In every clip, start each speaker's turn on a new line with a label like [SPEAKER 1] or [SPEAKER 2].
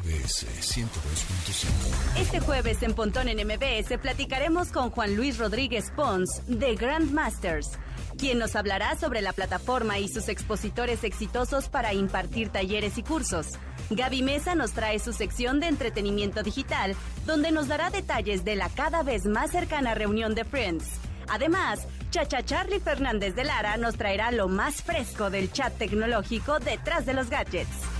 [SPEAKER 1] MBS 102.5.
[SPEAKER 2] Este jueves en Pontón en MBS platicaremos con Juan Luis Rodríguez Pons de Grandmasters, quien nos hablará sobre la plataforma y sus expositores exitosos para impartir talleres y cursos. Gaby Mesa nos trae su sección de entretenimiento digital, donde nos dará detalles de la cada vez más cercana reunión de Friends. Además, Chacha Charlie Fernández de Lara nos traerá lo más fresco del chat tecnológico detrás de los gadgets.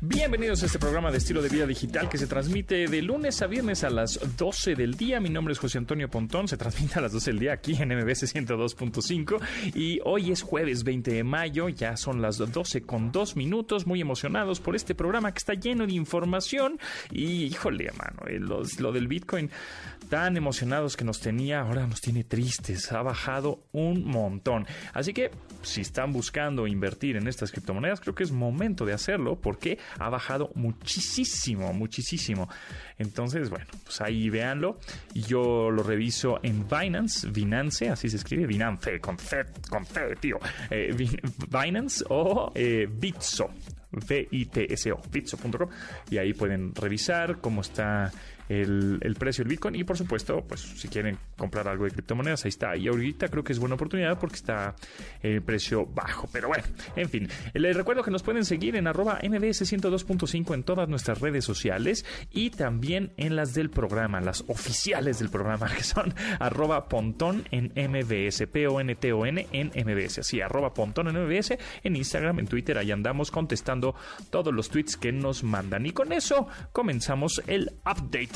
[SPEAKER 3] Bienvenidos a este programa de estilo de vida digital que se transmite de lunes a viernes a las 12 del día. Mi nombre es José Antonio Pontón, se transmite a las 12 del día aquí en MBS 102.5 y hoy es jueves 20 de mayo, ya son las 12 con 2 minutos, muy emocionados por este programa que está lleno de información y híjole, mano, eh, lo del Bitcoin tan emocionados que nos tenía, ahora nos tiene tristes, ha bajado un montón. Así que si están buscando invertir en estas criptomonedas, creo que es momento de hacerlo porque ha bajado muchísimo, muchísimo. Entonces, bueno, pues ahí véanlo. Yo lo reviso en Binance, Binance, así se escribe, Binance, con C, con C, tío. Eh, Binance o eh, Bitso, B-I-T-S-O, bitso.com. Y ahí pueden revisar cómo está el, precio del Bitcoin. Y por supuesto, pues si quieren comprar algo de criptomonedas, ahí está. Y ahorita creo que es buena oportunidad porque está el precio bajo. Pero bueno, en fin. Les recuerdo que nos pueden seguir en arroba mbs 102.5 en todas nuestras redes sociales y también en las del programa, las oficiales del programa, que son arroba pontón en mbs, P-O-N-T-O-N en mbs. Así, arroba pontón en mbs, en Instagram, en Twitter, ahí andamos contestando todos los tweets que nos mandan. Y con eso comenzamos el update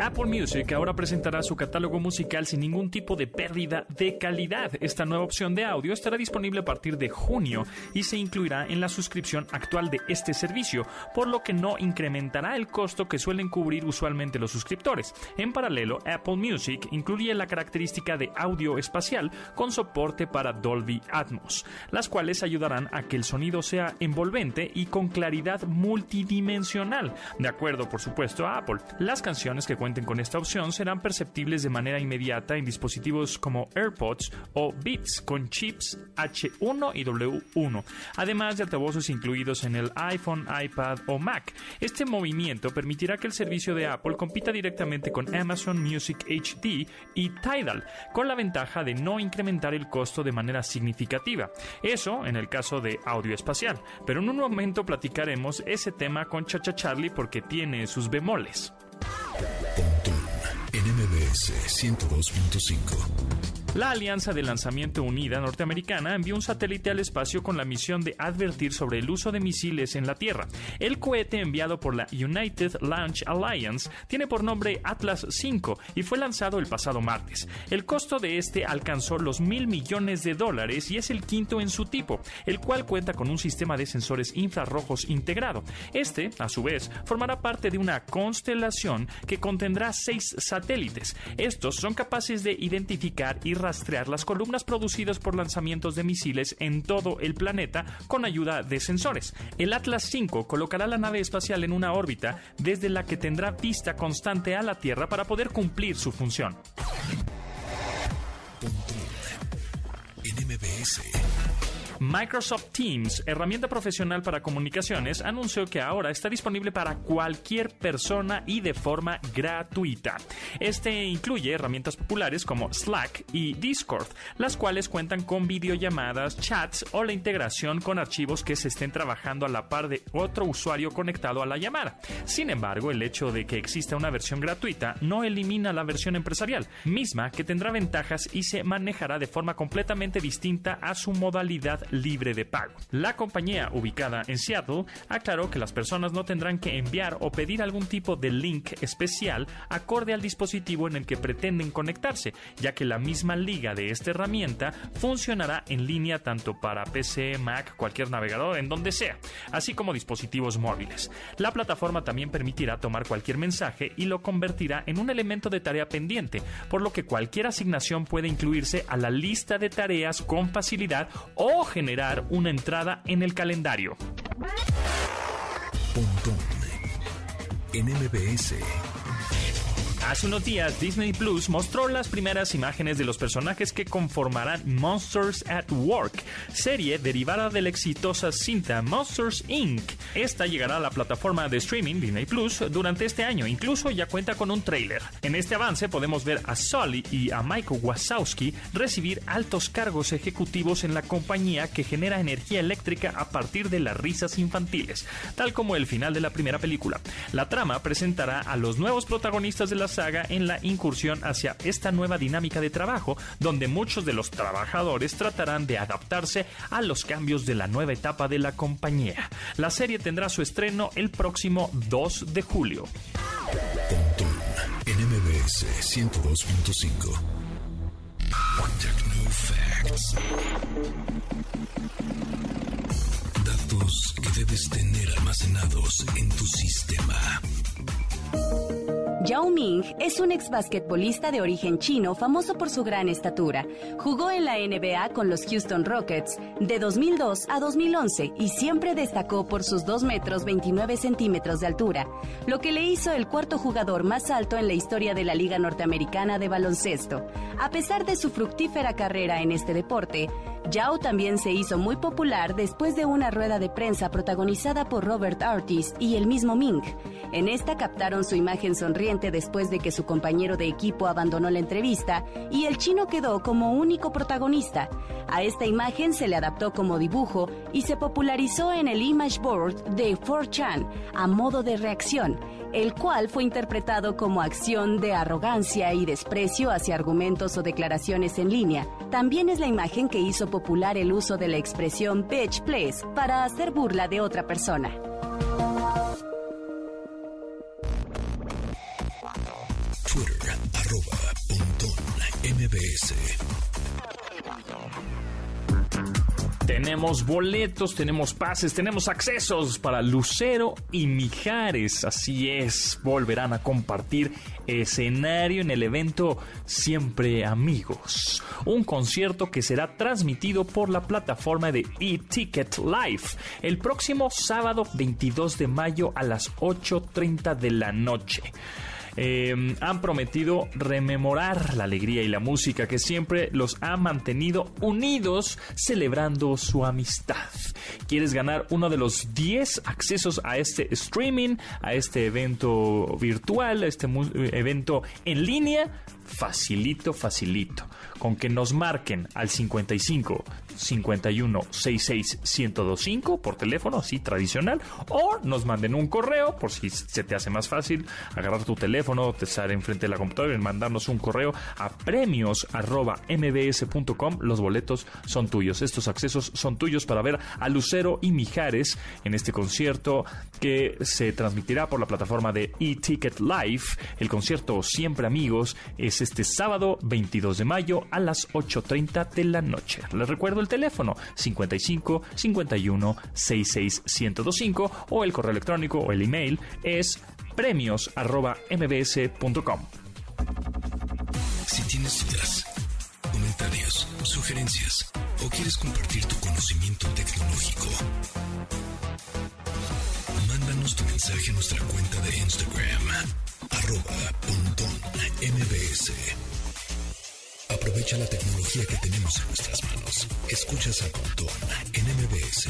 [SPEAKER 3] Apple Music ahora presentará su catálogo musical sin ningún tipo de pérdida de calidad. Esta nueva opción de audio estará disponible a partir de junio y se incluirá en la suscripción actual de este servicio, por lo que no incrementará el costo que suelen cubrir usualmente los suscriptores. En paralelo, Apple Music incluye la característica de audio espacial con soporte para Dolby Atmos, las cuales ayudarán a que el sonido sea envolvente y con claridad multidimensional. De acuerdo, por supuesto, a Apple, las canciones que cuenten con esta opción serán perceptibles de manera inmediata en dispositivos como AirPods o Beats con chips H1 y W1, además de altavoces incluidos en el iPhone, iPad o Mac. Este movimiento permitirá que el servicio de Apple compita directamente con Amazon Music HD y Tidal, con la ventaja de no incrementar el costo de manera significativa. Eso en el caso de audio espacial, pero en un momento platicaremos ese tema con Chacha Charlie porque tiene sus bemoles.
[SPEAKER 1] NMBS 102.5.
[SPEAKER 3] La Alianza de Lanzamiento Unida norteamericana envió un satélite al espacio con la misión de advertir sobre el uso de misiles en la Tierra. El cohete enviado por la United Launch Alliance tiene por nombre Atlas V y fue lanzado el pasado martes. El costo de este alcanzó los mil millones de dólares y es el quinto en su tipo, el cual cuenta con un sistema de sensores infrarrojos integrado. Este, a su vez, formará parte de una constelación que contendrá seis satélites. Estos son capaces de identificar y rastrear las columnas producidas por lanzamientos de misiles en todo el planeta con ayuda de sensores. El Atlas V colocará la nave espacial en una órbita desde la que tendrá vista constante a la Tierra para poder cumplir su función. Microsoft Teams, herramienta profesional para comunicaciones, anunció que ahora está disponible para cualquier persona y de forma gratuita. Este incluye herramientas populares como Slack y Discord, las cuales cuentan con videollamadas, chats o la integración con archivos que se estén trabajando a la par de otro usuario conectado a la llamada. Sin embargo, el hecho de que exista una versión gratuita no elimina la versión empresarial, misma que tendrá ventajas y se manejará de forma completamente distinta a su modalidad libre de pago. La compañía, ubicada en Seattle, aclaró que las personas no tendrán que enviar o pedir algún tipo de link especial acorde al dispositivo en el que pretenden conectarse, ya que la misma liga de esta herramienta funcionará en línea tanto para PC, Mac, cualquier navegador, en donde sea, así como dispositivos móviles. La plataforma también permitirá tomar cualquier mensaje y lo convertirá en un elemento de tarea pendiente, por lo que cualquier asignación puede incluirse a la lista de tareas con facilidad o generar una entrada en el calendario.
[SPEAKER 1] en MBS.
[SPEAKER 3] Hace unos días Disney Plus mostró las primeras imágenes de los personajes que conformarán Monsters at Work, serie derivada de la exitosa cinta Monsters Inc. Esta llegará a la plataforma de streaming Disney Plus durante este año, incluso ya cuenta con un tráiler. En este avance podemos ver a Sully y a Michael Wazowski recibir altos cargos ejecutivos en la compañía que genera energía eléctrica a partir de las risas infantiles, tal como el final de la primera película. La trama presentará a los nuevos protagonistas de la saga en la incursión hacia esta nueva dinámica de trabajo, donde muchos de los trabajadores tratarán de adaptarse a los cambios de la nueva etapa de la compañía. La serie tendrá su estreno el próximo 2 de julio.
[SPEAKER 1] Pontón en MBS 102.5. Techno Datos que debes tener almacenados en tu sistema.
[SPEAKER 2] Yao Ming es un ex basquetbolista de origen chino famoso por su gran estatura. Jugó en la NBA con los Houston Rockets de 2002 a 2011 y siempre destacó por sus 2 metros 29 centímetros de altura, lo que le hizo el cuarto jugador más alto en la historia de la Liga Norteamericana de Baloncesto. A pesar de su fructífera carrera en este deporte, Yao también se hizo muy popular después de una rueda de prensa protagonizada por Robert Artist y el mismo Ming. En esta captaron su imagen sonriente después de que su compañero de equipo abandonó la entrevista y el chino quedó como único protagonista. A esta imagen se le adaptó como dibujo y se popularizó en el image board de 4chan a modo de reacción, el cual fue interpretado como acción de arrogancia y desprecio hacia argumentos o declaraciones en línea. También es la imagen que hizo popular el uso de la expresión bitch please para hacer burla de otra persona.
[SPEAKER 3] Tenemos boletos, tenemos pases, tenemos accesos para Lucero y Mijares. Así es, volverán a compartir escenario en el evento Siempre Amigos. Un concierto que será transmitido por la plataforma de eTicket Live el próximo sábado 22 de mayo a las 8.30 de la noche. Eh, han prometido rememorar la alegría y la música que siempre los ha mantenido unidos celebrando su amistad. ¿Quieres ganar uno de los 10 accesos a este streaming, a este evento virtual, a este evento en línea? Facilito, facilito. Con que nos marquen al 55 51 66 1025 por teléfono, así tradicional, o nos manden un correo por si se te hace más fácil agarrar tu teléfono, te estar enfrente de la computadora y mandarnos un correo a premios mbs.com. Los boletos son tuyos. Estos accesos son tuyos para ver a Lucero y Mijares en este concierto que se transmitirá por la plataforma de eTicket Live. El concierto Siempre Amigos es este sábado 22 de mayo a las 8.30 de la noche. Les recuerdo el teléfono 55 51 66 1025 o el correo electrónico o el email es premios mbs.com.
[SPEAKER 1] Si tienes dudas, comentarios, sugerencias o quieres compartir tu conocimiento tecnológico, mándanos tu mensaje a nuestra cuenta de Instagram, arroba pontón mbs. Aprovecha la tecnología que tenemos en nuestras manos. Escuchas a Pontón en MBS.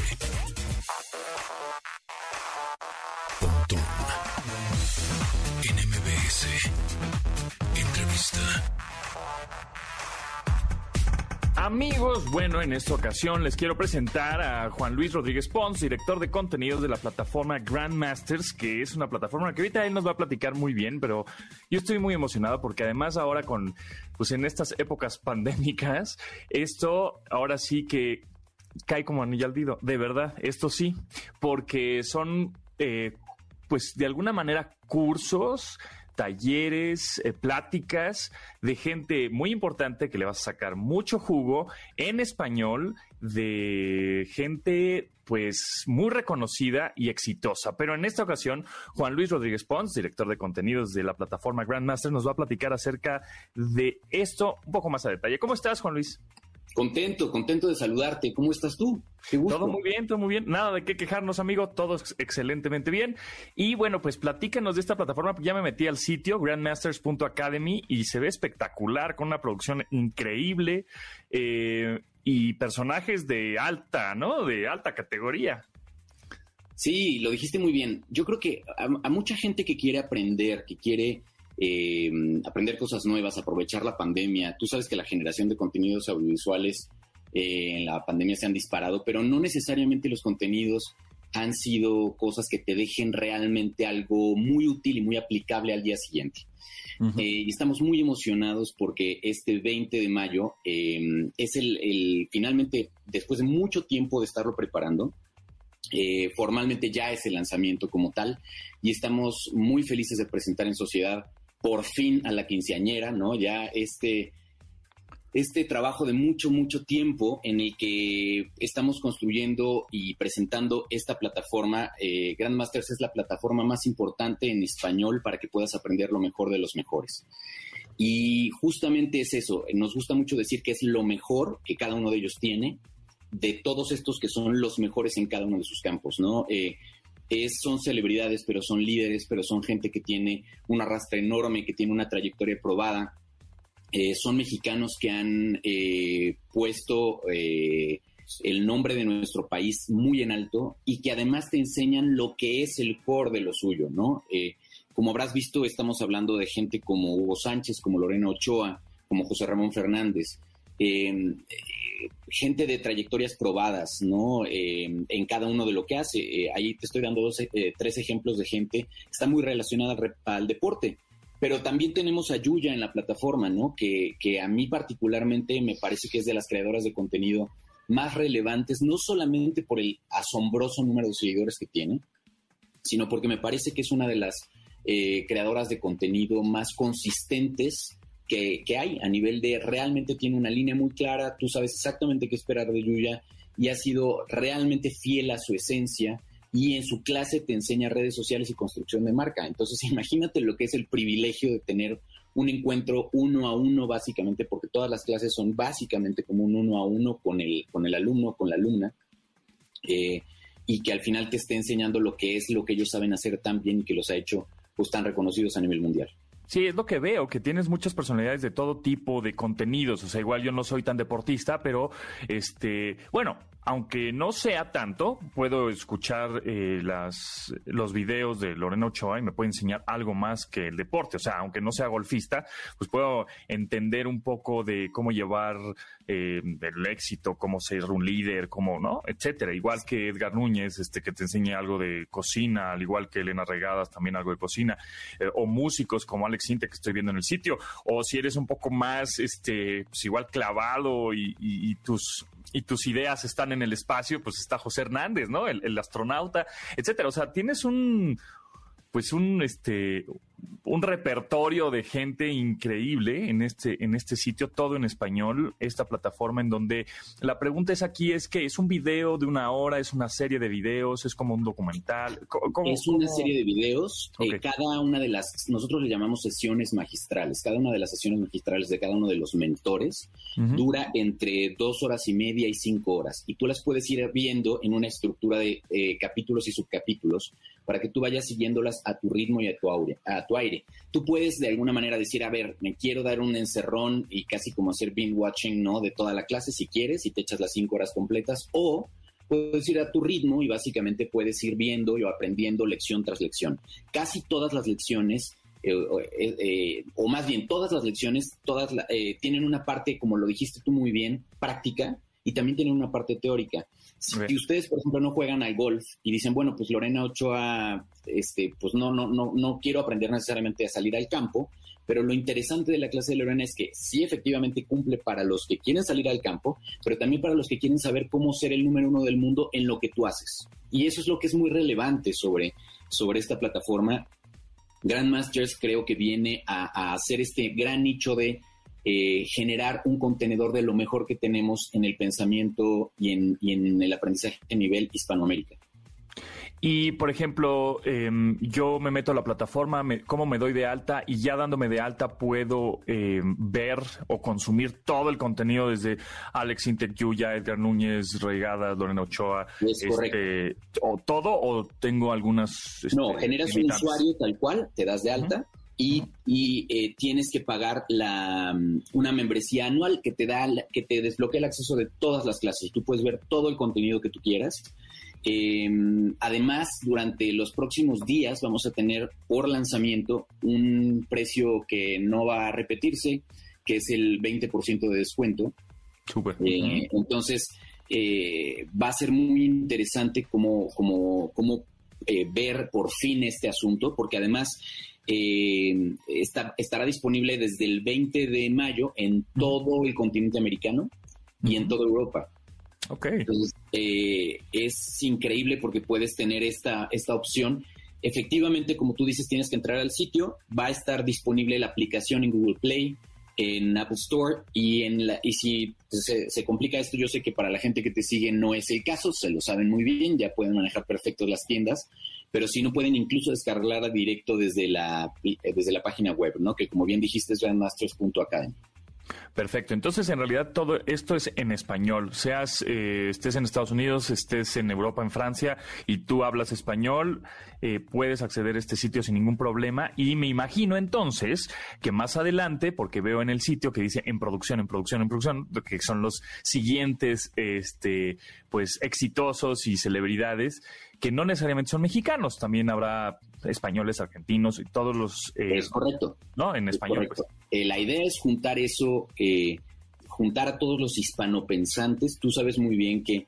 [SPEAKER 3] Amigos, bueno, en esta ocasión les quiero presentar a Juan Luis Rodríguez Pons, director de contenidos de la plataforma Grandmasters, que es una plataforma que ahorita él nos va a platicar muy bien, pero yo estoy muy emocionado porque además ahora con, pues en estas épocas pandémicas, esto ahora sí que cae como anillo al dedo. De verdad, esto sí, porque son, eh, pues de alguna manera, cursos talleres, eh, pláticas de gente muy importante que le vas a sacar mucho jugo en español de gente pues muy reconocida y exitosa. Pero en esta ocasión, Juan Luis Rodríguez Pons, director de contenidos de la plataforma Grandmaster, nos va a platicar acerca de esto un poco más a detalle. ¿Cómo estás, Juan Luis?
[SPEAKER 4] Contento, contento de saludarte. ¿Cómo estás tú?
[SPEAKER 3] Todo muy bien, todo muy bien. Nada de qué quejarnos, amigo. Todo excelentemente bien. Y bueno, pues platícanos de esta plataforma. Ya me metí al sitio grandmasters.academy y se ve espectacular con una producción increíble eh, y personajes de alta, ¿no? De alta categoría.
[SPEAKER 4] Sí, lo dijiste muy bien. Yo creo que a mucha gente que quiere aprender, que quiere eh, aprender cosas nuevas, aprovechar la pandemia. Tú sabes que la generación de contenidos audiovisuales eh, en la pandemia se han disparado, pero no necesariamente los contenidos han sido cosas que te dejen realmente algo muy útil y muy aplicable al día siguiente. Eh, y estamos muy emocionados porque este 20 de mayo es el, finalmente, después de mucho tiempo de estarlo preparando, formalmente ya es el lanzamiento como tal y estamos muy felices de presentar en sociedad por fin a la quinceañera, ¿no? Ya este, este trabajo de mucho, mucho tiempo en el que estamos construyendo y presentando esta plataforma. Eh, Grandmasters es la plataforma más importante en español para que puedas aprender lo mejor de los mejores. Y justamente es eso, nos gusta mucho decir que es lo mejor que cada uno de ellos tiene, de todos estos que son los mejores en cada uno de sus campos, ¿no? Eh, son celebridades, pero son líderes, pero son gente que tiene un arrastre enorme, que tiene una trayectoria probada. Eh, son mexicanos que han eh, puesto eh, el nombre de nuestro país muy en alto y que además te enseñan lo que es el core de lo suyo, ¿no? como habrás visto, estamos hablando de gente como Hugo Sánchez, como Lorena Ochoa, como José Ramón Fernández, gente de trayectorias probadas, ¿no? Eh, en cada uno de lo que hace. Eh, ahí te estoy dando eh, tres ejemplos de gente que está muy relacionada al, deporte. Pero también tenemos a Yuya en la plataforma, ¿no? Que, que a mí particularmente me parece que es de las creadoras de contenido más relevantes, no solamente por el asombroso número de seguidores que tiene, sino porque me parece que es una de las creadoras de contenido más consistentes que, hay a nivel de realmente tiene una línea muy clara, tú sabes exactamente qué esperar de Yuya y ha sido realmente fiel a su esencia y en su clase te enseña redes sociales y construcción de marca. Entonces imagínate lo que es el privilegio de tener un encuentro uno a uno básicamente, porque todas las clases son básicamente como un uno a uno con el, con el alumno, con la alumna. Eh, y que al final te esté enseñando lo que es lo que ellos saben hacer tan bien y que los ha hecho pues tan reconocidos a nivel mundial.
[SPEAKER 3] Sí, es lo que veo, que tienes muchas personalidades de todo tipo de contenidos. O sea, igual yo no soy tan deportista, pero este, bueno, aunque no sea tanto, puedo escuchar eh, las, los videos de Lorena Ochoa y me puede enseñar algo más que el deporte. O sea, aunque no sea golfista, pues puedo entender un poco de cómo llevar eh, el éxito, cómo ser un líder, cómo, ¿no? Etcétera. Igual que Edgar Núñez, este, que te enseñe algo de cocina, al igual que Elena Regadas, también algo de cocina. Eh, o músicos como Alex Inte, que estoy viendo en el sitio. O si eres un poco más, este, pues igual clavado y tus y tus ideas están en el espacio, pues está José Hernández, ¿no? El, el astronauta, etcétera. O sea, tienes un, pues un, este, un repertorio de gente increíble en este, en este sitio, todo en español, esta plataforma en donde la pregunta es aquí, es que es un video de una hora, es una serie de videos, es como un documental.
[SPEAKER 4] es una serie de videos, eh, cada una de las, nosotros le llamamos sesiones magistrales, cada una de las sesiones magistrales de cada uno de los mentores dura entre dos horas y media y cinco horas, y tú las puedes ir viendo en una estructura de eh, capítulos y subcapítulos para que tú vayas siguiéndolas a tu ritmo y a tu, a tu aire. Tú puedes de alguna manera decir, a ver, me quiero dar un encerrón y casi como hacer binge watching, ¿no? De toda la clase si quieres y te echas las cinco horas completas o puedes ir a tu ritmo y básicamente puedes ir viendo y aprendiendo lección tras lección. Casi todas las lecciones eh, eh, eh, o más bien todas las lecciones, todas tienen una parte, como lo dijiste tú muy bien, práctica y también tienen una parte teórica. Si ustedes, por ejemplo, no juegan al golf y dicen, bueno, pues Lorena Ochoa, este, pues no, no, no, no quiero aprender necesariamente a salir al campo, pero lo interesante de la clase de Lorena es que sí efectivamente cumple para los que quieren salir al campo, pero también para los que quieren saber cómo ser el número uno del mundo en lo que tú haces. Y eso es lo que es muy relevante sobre, sobre esta plataforma. Grandmasters creo que viene a, hacer este gran nicho de eh, generar un contenedor de lo mejor que tenemos en el pensamiento y en, y en el aprendizaje a nivel Hispanoamérica.
[SPEAKER 3] Y, por ejemplo, em, yo me meto a la plataforma, cómo me doy de alta y ya dándome de alta puedo em, ver o consumir todo el contenido desde Alex Yuya, Edgar Núñez, Regada, Lorena Ochoa. este, o todo o tengo algunas...
[SPEAKER 4] Este, no, generas un usuario tal cual, te das de alta. Y, y eh, tienes que pagar la, mm, una membresía anual que te da que te desbloquea el acceso de todas las clases. Tú puedes ver todo el contenido que tú quieras Em, además, durante los próximos días vamos a tener por lanzamiento un precio que no va a repetirse, que es el 20% de descuento. Eh, entonces, eh, va a ser muy interesante cómo, eh, ver por fin este asunto, porque además estará disponible desde el 20 de mayo en todo el continente americano y en toda Europa. Entonces, eh, es increíble porque puedes tener esta, esta opción. Efectivamente, como tú dices, tienes que entrar al sitio. Va a estar disponible la aplicación en Google Play, en Apple Store y en la, y si se, complica esto, yo sé que para la gente que te sigue no es el caso, se lo saben muy bien, ya pueden manejar perfecto las tiendas, pero si no pueden incluso descargarla directo desde la, desde la página web, ¿no? Que como bien dijiste es grandmasters.academy.
[SPEAKER 3] Perfecto. Entonces, en realidad, todo esto es en español. Seas, eh, estés en Estados Unidos, estés en Europa, en Francia, y tú hablas español, eh, puedes acceder a este sitio sin ningún problema. Y me imagino entonces que más adelante, porque veo en el sitio que dice en producción, en producción, en producción, que son los siguientes, este, pues, exitosos y celebridades, que no necesariamente son mexicanos, también habrá españoles, argentinos y todos los...
[SPEAKER 4] Eh, es correcto.
[SPEAKER 3] ¿No? En español.
[SPEAKER 4] Pues. Eh, la idea es juntar eso, eh, juntar a todos los hispanopensantes. Tú sabes muy bien que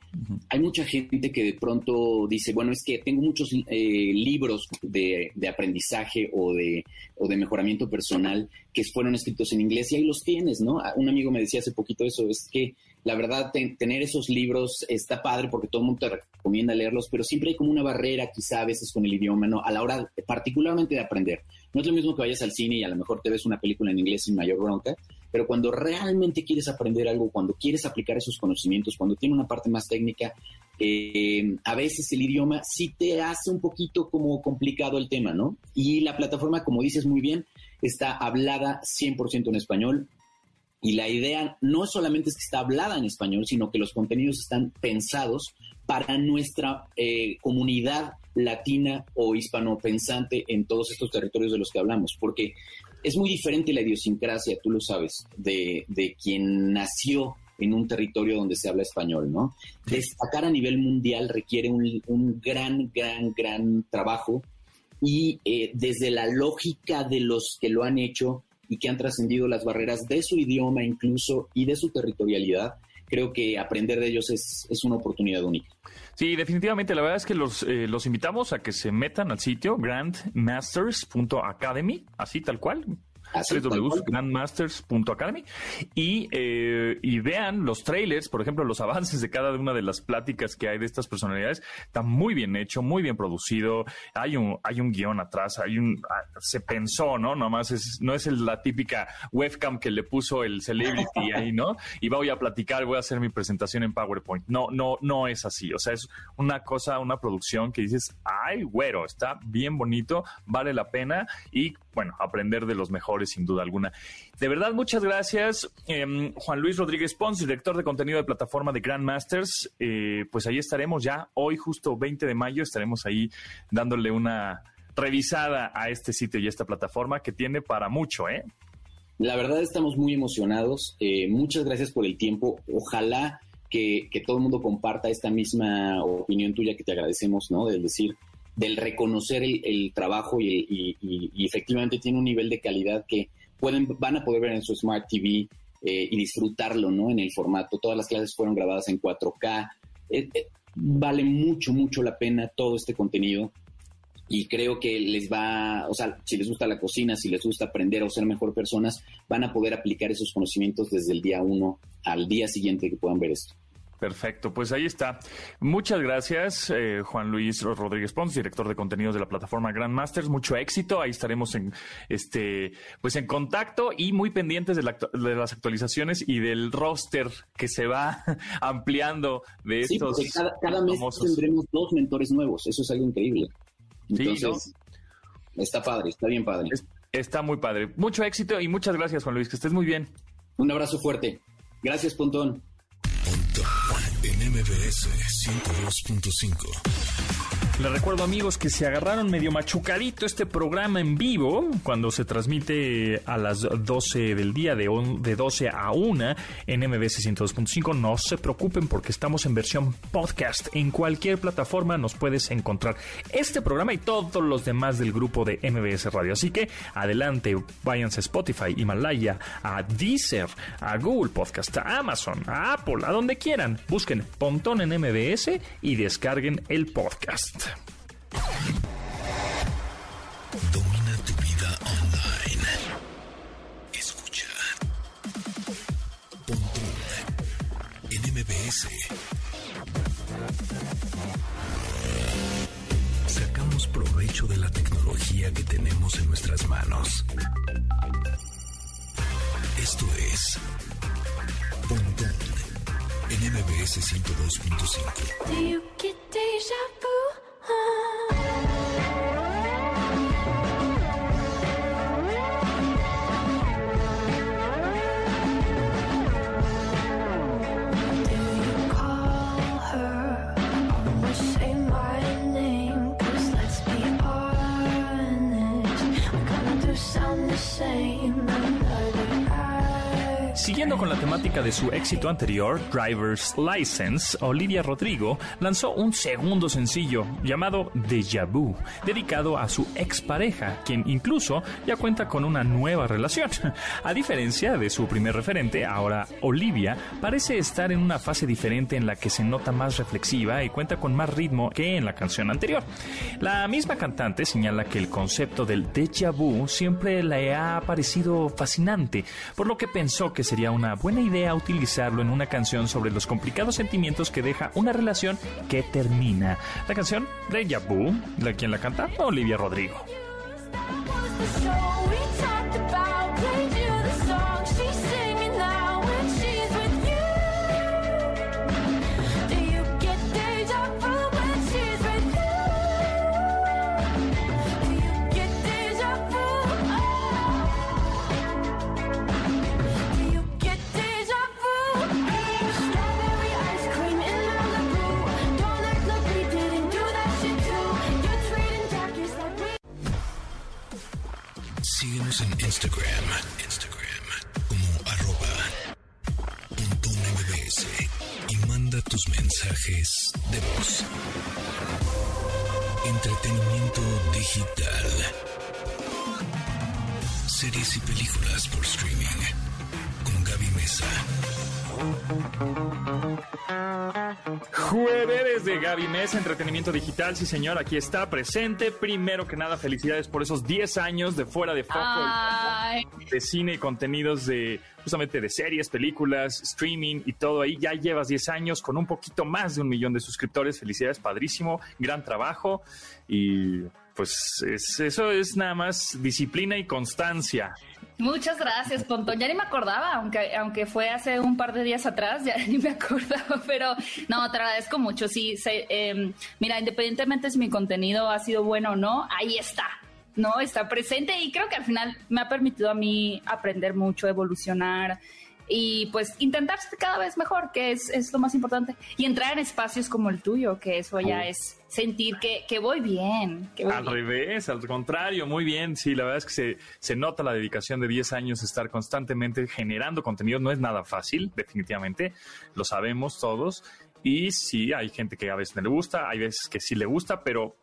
[SPEAKER 4] hay mucha gente que de pronto dice, bueno, es que tengo muchos libros de, de, aprendizaje o de, o de mejoramiento personal que fueron escritos en inglés y ahí los tienes, ¿no? Un amigo me decía hace poquito eso, es que la verdad, tener esos libros está padre porque todo el mundo te recomienda leerlos, pero siempre hay como una barrera quizá a veces con el idioma, ¿no? A la hora particularmente de aprender. No es lo mismo que vayas al cine y a lo mejor te ves una película en inglés sin mayor bronca, pero cuando realmente quieres aprender algo, cuando quieres aplicar esos conocimientos, cuando tiene una parte más técnica, eh, a veces el idioma sí te hace un poquito como complicado el tema, ¿no? Y la plataforma, como dices muy bien, está hablada 100% en español. Y la idea no solamente es que está hablada en español, sino que los contenidos están pensados para nuestra eh, comunidad latina o hispano-pensante en todos estos territorios de los que hablamos, porque es muy diferente la idiosincrasia, tú lo sabes, de, quien nació en un territorio donde se habla español, ¿no? Destacar a nivel mundial requiere un, gran, gran, gran trabajo y eh, desde la lógica de los que lo han hecho, y que han trascendido las barreras de su idioma incluso y de su territorialidad, creo que aprender de ellos es, es una oportunidad única.
[SPEAKER 3] Sí, definitivamente. La verdad es que los, eh, los invitamos a que se metan al sitio grandmasters.academy, así tal cual, www.grandmasters.academy y, eh, y vean los trailers, por ejemplo, los avances de cada una de las pláticas que hay de estas personalidades. Está muy bien hecho, muy bien producido. Hay un, hay un guion atrás, hay un, ah, se pensó, ¿no? Nomás es, no es la típica webcam que le puso el celebrity ahí, ¿no? Y voy a platicar, voy a hacer mi presentación en PowerPoint. No, no, no es así. O sea, es una cosa, una producción que dices, ay, güero, está bien bonito, vale la pena y bueno, aprender de los mejores sin duda alguna. De verdad, muchas gracias. Em, Juan Luis Rodríguez Pons, director de contenido de plataforma de Grandmasters. Eh, pues ahí estaremos ya, hoy justo 20 de mayo, estaremos ahí dándole una revisada a este sitio y a esta plataforma que tiene para mucho, ¿eh?
[SPEAKER 4] La verdad estamos muy emocionados. Eh, muchas gracias por el tiempo. Ojalá que, todo el mundo comparta esta misma opinión tuya que te agradecemos, ¿no? Del decir, del reconocer el, trabajo y, efectivamente tiene un nivel de calidad que pueden, van a poder ver en su Smart TV eh, y disfrutarlo, ¿no? En el formato. Todas las clases fueron grabadas en 4K. Eh, eh, vale mucho, mucho la pena todo este contenido y creo que les va, o sea, si les gusta la cocina, si les gusta aprender o ser mejor personas, van a poder aplicar esos conocimientos desde el día uno al día siguiente que puedan ver esto.
[SPEAKER 3] Perfecto, pues ahí está. Muchas gracias, eh, Juan Luis Rodríguez Pons, director de contenidos de la plataforma Grandmasters. Mucho éxito. Ahí estaremos en este, pues en contacto y muy pendientes de, las actualizaciones y del roster que se va ampliando de estos.
[SPEAKER 4] cada, cada mes tendremos dos mentores nuevos. Eso es algo increíble. Entonces, está padre, está bien padre.
[SPEAKER 3] está muy padre. Mucho éxito y muchas gracias, Juan Luis. Que estés muy bien.
[SPEAKER 4] Un abrazo fuerte. Gracias, Pontón.
[SPEAKER 1] MBS 102.5.
[SPEAKER 3] Les recuerdo amigos que se agarraron medio machucadito este programa en vivo cuando se transmite a las 12 del día de, de 12 a 1 en MBS 102.5. No se preocupen porque estamos en versión podcast. En cualquier plataforma nos puedes encontrar este programa y todos los demás del grupo de MBS Radio. Así que adelante, váyanse a Spotify, Himalaya, a Deezer, a Google Podcast, a Amazon, a Apple, a donde quieran. Busquen Pontón en MBS y descarguen el podcast.
[SPEAKER 1] Domina tu vida online. Escucha. Pontón en. Sacamos provecho de la tecnología que tenemos en nuestras manos. Esto es Pontón en MBS 102.5.
[SPEAKER 3] Siguiendo con la temática de su éxito anterior, Driver's License, Olivia Rodrigo lanzó un segundo sencillo llamado Deja Vu, dedicado a su expareja, quien incluso ya cuenta con una nueva relación. A diferencia de su primer referente, ahora Olivia parece estar en una fase diferente en la que se nota más reflexiva y cuenta con más ritmo que en la canción anterior. La misma cantante señala que el concepto del déjà vu siempre le ha parecido fascinante, por lo que pensó que sería una buena idea utilizarlo en una canción sobre los complicados sentimientos que deja una relación que termina. La canción de Yabu, la quien la canta, Olivia Rodrigo.
[SPEAKER 1] Instagram. Instagram como arroba punto mbs y manda tus mensajes de voz. Entretenimiento digital. Series y películas por streaming. Con Gaby Mesa.
[SPEAKER 3] De Gaby Mesa, entretenimiento digital, sí señor, aquí está presente. Primero que nada, felicidades por esos 10 años de fuera de foco de cine y contenidos de justamente de series, películas, streaming y todo ahí. Ya llevas 10 años con un poquito más de un millón de suscriptores. Felicidades, padrísimo, gran trabajo y pues eso es nada más disciplina y constancia.
[SPEAKER 5] Muchas gracias, Pontón. Ya ni me acordaba, aunque, aunque fue hace un par de días atrás, ya ni me acordaba, pero no, te agradezco mucho. Sí, em, mira, independientemente si mi contenido ha sido bueno o no, ahí está, ¿no? Está presente y creo que al final me ha permitido a mí aprender mucho, evolucionar y pues intentar ser cada vez mejor, que es, es, lo más importante. Y entrar en espacios como el tuyo, que eso ya es sentir que, que voy bien. Que
[SPEAKER 3] al revés, al contrario, muy bien. Sí, la verdad es que se, se nota la dedicación de 10 años, estar constantemente generando contenido. No es nada fácil, definitivamente, lo sabemos todos. Y sí, hay gente que a veces no le gusta, hay veces que sí le gusta, pero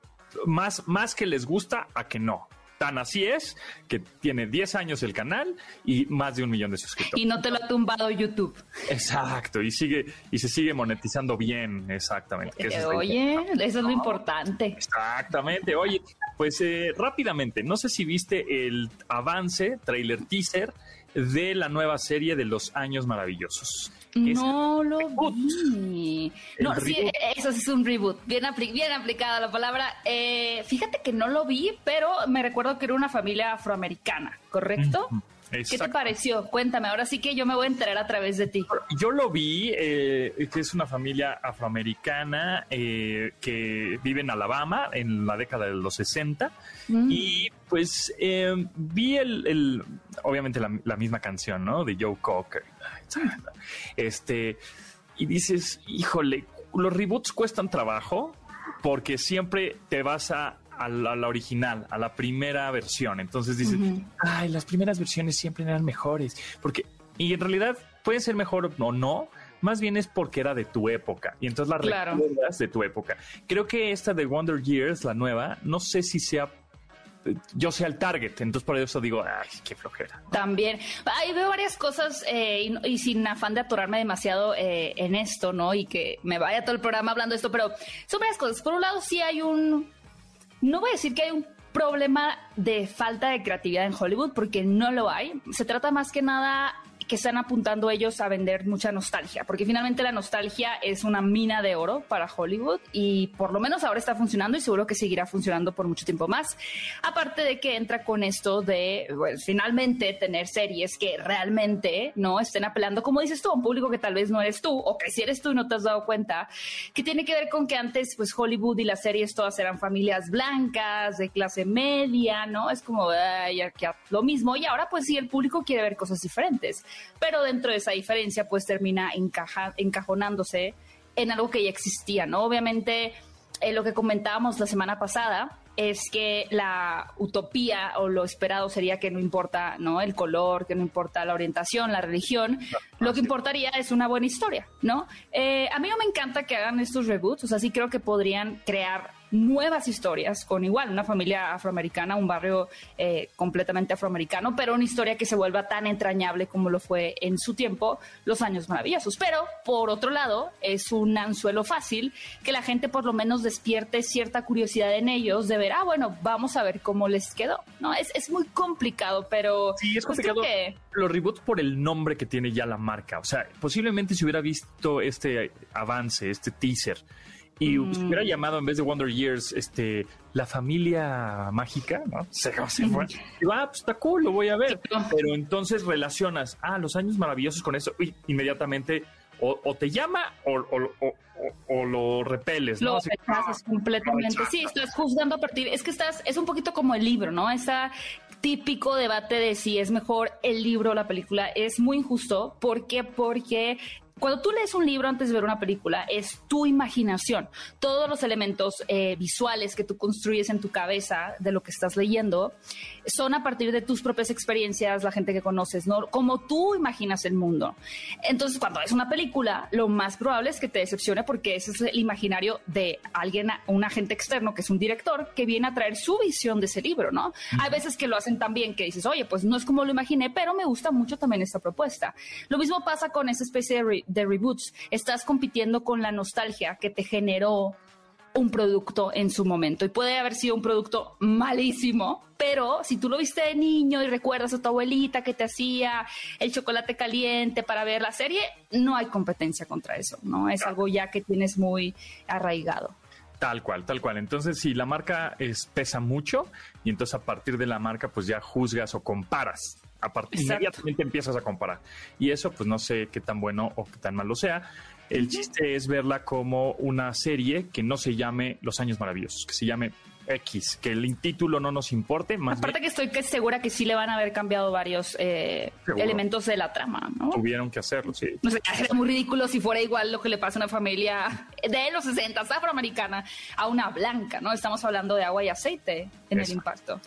[SPEAKER 3] más, más que les gusta a que no. Tan así es que tiene 10 años el canal y más de un millón de suscriptores.
[SPEAKER 5] Y no te lo ha tumbado YouTube.
[SPEAKER 3] Exacto, y sigue y se sigue monetizando bien, exactamente.
[SPEAKER 5] Oye, eso es lo importante.
[SPEAKER 3] Exactamente. Oye, pues eh, rápidamente, no sé si viste el avance, trailer teaser de la nueva serie de los años maravillosos.
[SPEAKER 5] No lo vi. No, sí, eso sí es un reboot. Bien, bien aplicada la palabra. Eh, fíjate que no lo vi, pero me recuerdo que era una familia afroamericana, ¿correcto? ¿Qué te pareció? Cuéntame, ahora sí que yo me voy a enterar a través de ti.
[SPEAKER 3] Yo lo vi, eh, que es una familia afroamericana eh, que vive en Alabama en la década de los 60 mm. y pues vi el, obviamente la, misma canción, ¿no? De Joe Cocker. Este, y dices, híjole, los reboots cuestan trabajo porque siempre te vas a, la, original, a la primera versión. Entonces dices, ay, las primeras versiones siempre eran mejores. Porque, y en realidad pueden ser mejor o no, más bien es porque era de tu época y entonces la recuerdas de tu época. Creo que esta de Wonder Years, la nueva, no sé si sea yo sea el target. Entonces por eso digo, ay, qué flojera.
[SPEAKER 5] También. Ahí veo varias cosas eh, y, sin afán de atorarme demasiado eh, en esto, ¿no? Y que me vaya todo el programa hablando de esto, pero son varias cosas. Por un lado, sí hay un... No voy a decir que hay un problema de falta de creatividad en Hollywood, porque no lo hay. Se trata más que nada que están apuntando ellos a vender mucha nostalgia, porque finalmente la nostalgia es una mina de oro para Hollywood y por lo menos ahora está funcionando y seguro que seguirá funcionando por mucho tiempo más. Aparte de que entra con esto de pues, finalmente tener series que realmente no estén apelando, como dices tú, a un público que tal vez no eres tú o que si eres tú y no te has dado cuenta, que tiene que ver con que antes pues Hollywood y las series todas eran familias blancas, de clase media, ¿no? Es como ya, lo mismo y ahora pues sí el público quiere ver cosas diferentes pero dentro de esa diferencia pues termina encajonándose en algo que ya existía, ¿no? Obviamente eh, lo que comentábamos la semana pasada es que la utopía o lo esperado sería que no importa ¿no? el color, que no importa la orientación, la religión, lo que importaría es una buena historia, ¿no? Eh, a mí no me encanta que hagan estos reboots, o sea, sí creo que podrían crear nuevas historias con igual una familia afroamericana, un barrio eh, completamente afroamericano, pero una historia que se vuelva tan entrañable como lo fue en su tiempo Los Años Maravillosos. Pero, por otro lado, es un anzuelo fácil que la gente por lo menos despierte cierta curiosidad en ellos de ver, ah, bueno, vamos a ver cómo les quedó. No, es, es muy complicado, pero...
[SPEAKER 3] Sí, es pues complicado. Los reboots por el nombre que tiene ya la marca. O sea, posiblemente si hubiera visto este avance, este teaser, y mm. hubiera llamado en vez de Wonder Years, este, la familia mágica, ¿no? Se, se fue. Y va, ah, pues está cool, lo voy a ver. Pero entonces relacionas, ah, los años maravillosos con eso, y inmediatamente o, te llama o, lo repeles,
[SPEAKER 5] ¿no? Lo rechazas completamente. Sí, estás juzgando a partir, es que estás, es un poquito como el libro, ¿no? Esa típico debate de si es mejor el libro o la película es muy injusto. ¿Por qué? Porque cuando tú lees un libro antes de ver una película, es tu imaginación. Todos los elementos eh, visuales que tú construyes en tu cabeza de lo que estás leyendo son a partir de tus propias experiencias, la gente que conoces, ¿no? Como tú imaginas el mundo. Entonces, cuando ves una película, lo más probable es que te decepcione porque ese es el imaginario de alguien, un agente externo, que es un director, que viene a traer su visión de ese libro, ¿no? Hay veces que lo hacen tan bien que dices, oye, pues no es como lo imaginé, pero me gusta mucho también esta propuesta. Lo mismo pasa con esa especie de de reboots, estás compitiendo con la nostalgia que te generó un producto en su momento. Y puede haber sido un producto malísimo, pero si tú lo viste de niño y recuerdas a tu abuelita que te hacía el chocolate caliente para ver la serie, no hay competencia contra eso, ¿no? Es algo ya que tienes muy arraigado.
[SPEAKER 3] Tal cual, tal cual. Entonces, si la marca es, pesa mucho, y entonces a partir de la marca, pues ya juzgas o comparas a partir inmediatamente empiezas a comparar. Y eso, pues no sé qué tan bueno o qué tan malo sea. El chiste es verla como una serie que no se llame Los Años Maravillosos, que se llame X, que el título no nos importe. Más
[SPEAKER 5] Aparte que estoy que segura que sí le van a haber cambiado varios eh, elementos de la trama, ¿no?
[SPEAKER 3] Tuvieron que hacerlo, sí.
[SPEAKER 5] No sé, sería muy ridículo si fuera igual lo que le pasa a una familia de los 60 afroamericana a una blanca, ¿no? Estamos hablando de agua y aceite en el impacto.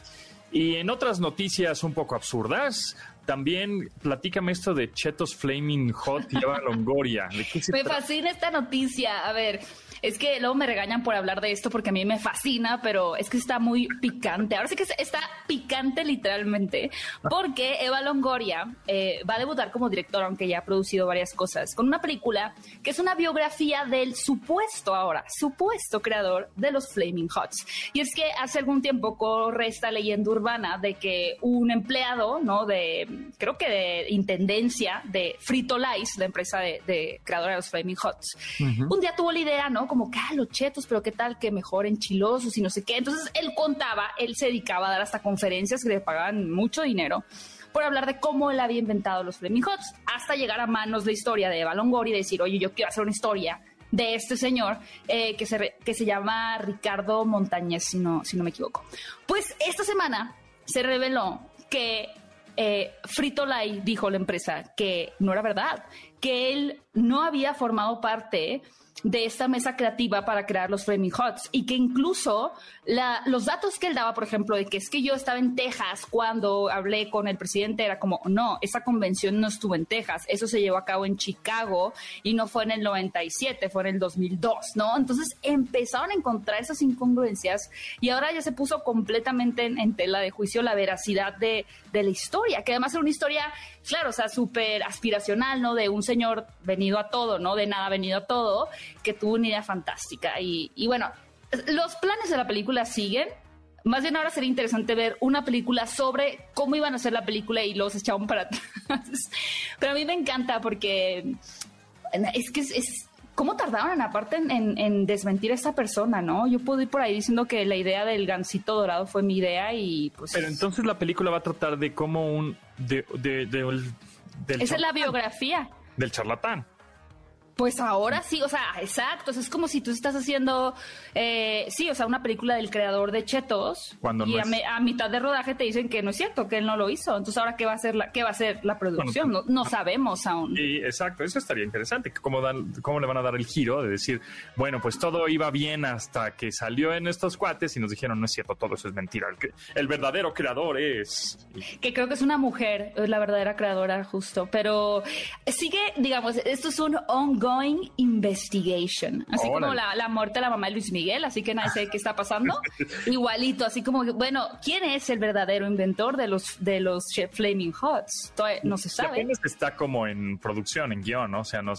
[SPEAKER 3] Y en otras noticias un poco absurdas, también platícame esto de Chetos Flaming Hot y Longoria.
[SPEAKER 5] Me fascina esta noticia. A ver, Es que luego me regañan por hablar de esto porque a mí me fascina, pero es que está muy picante. Ahora sí que está picante literalmente, porque Eva Longoria eh, va a debutar como directora, aunque ya ha producido varias cosas, con una película que es una biografía del supuesto ahora, supuesto creador de los Flaming Hots. Y es que hace algún tiempo corre esta leyenda urbana de que un empleado, ¿no? De, creo que de intendencia de Frito Lice, la empresa de, creadora de los Flaming Hots, un día tuvo la idea, ¿no? Como que, ah, los chetos, pero qué tal que mejor enchilosos y no sé qué. Entonces él contaba, él se dedicaba a dar hasta conferencias que le pagaban mucho dinero por hablar de cómo él había inventado los Flaming Hots, hasta llegar a manos la historia de Eva Longoria y decir, oye, yo quiero hacer una historia de este señor eh, que, se que se llama Ricardo Montañez, si no, si no me equivoco. Pues esta semana se reveló que eh, Frito Lay dijo la empresa que no era verdad, que él no había formado parte de esta mesa creativa para crear los Framing Hots y que incluso los datos que él daba, por ejemplo, de que es que yo estaba en Texas cuando hablé con el presidente, era como, no, esa convención no estuvo en Texas, eso se llevó a cabo en Chicago y no fue en el 97, fue en el 2002, ¿no? Entonces empezaron a encontrar esas incongruencias y ahora ya se puso completamente en, tela de juicio la veracidad de, de la historia, que además era una historia, claro, o sea, súper aspiracional, ¿no? De un señor venido a todo, ¿no? De nada venido a todo, que tuvo una idea fantástica. Y, bueno, los planes de la película siguen. Más bien ahora sería interesante ver una película sobre cómo iban a hacer la película y los echaban para atrás. Pero a mí me encanta porque es que es, cómo tardaron en aparte en, desmentir a esta persona, ¿no? Yo puedo ir por ahí diciendo que la idea del gansito dorado fue mi idea y pues...
[SPEAKER 3] Pero entonces la película va a tratar de cómo un... De,
[SPEAKER 5] Esa es la biografía.
[SPEAKER 3] Del charlatán.
[SPEAKER 5] Pues ahora sí, o sea, exacto. es como si tú estás haciendo, eh, sí, o sea, una película del creador de Chetos y a, mitad de rodaje te dicen que no es cierto, que él no lo hizo. Entonces, ahora qué va a ser la, qué va a ser la producción? no, sabemos aún.
[SPEAKER 3] Sí, exacto. Eso estaría interesante. ¿Cómo, dan, ¿Cómo le van a dar el giro de decir, bueno, pues todo iba bien hasta que salió en estos cuates y nos dijeron, no es cierto, todo eso es mentira. El, el verdadero creador es.
[SPEAKER 5] Que creo que es una mujer, es la verdadera creadora, justo. Pero sigue, digamos, esto es un ongoing Investigation. Así como la, muerte de la mamá de Luis Miguel, así que nadie sabe qué está pasando. Igualito, así como, bueno, ¿quién es el verdadero inventor de los, de los Flaming Hots? no se sabe.
[SPEAKER 3] está como en producción, en guion, ¿no? O sea, no,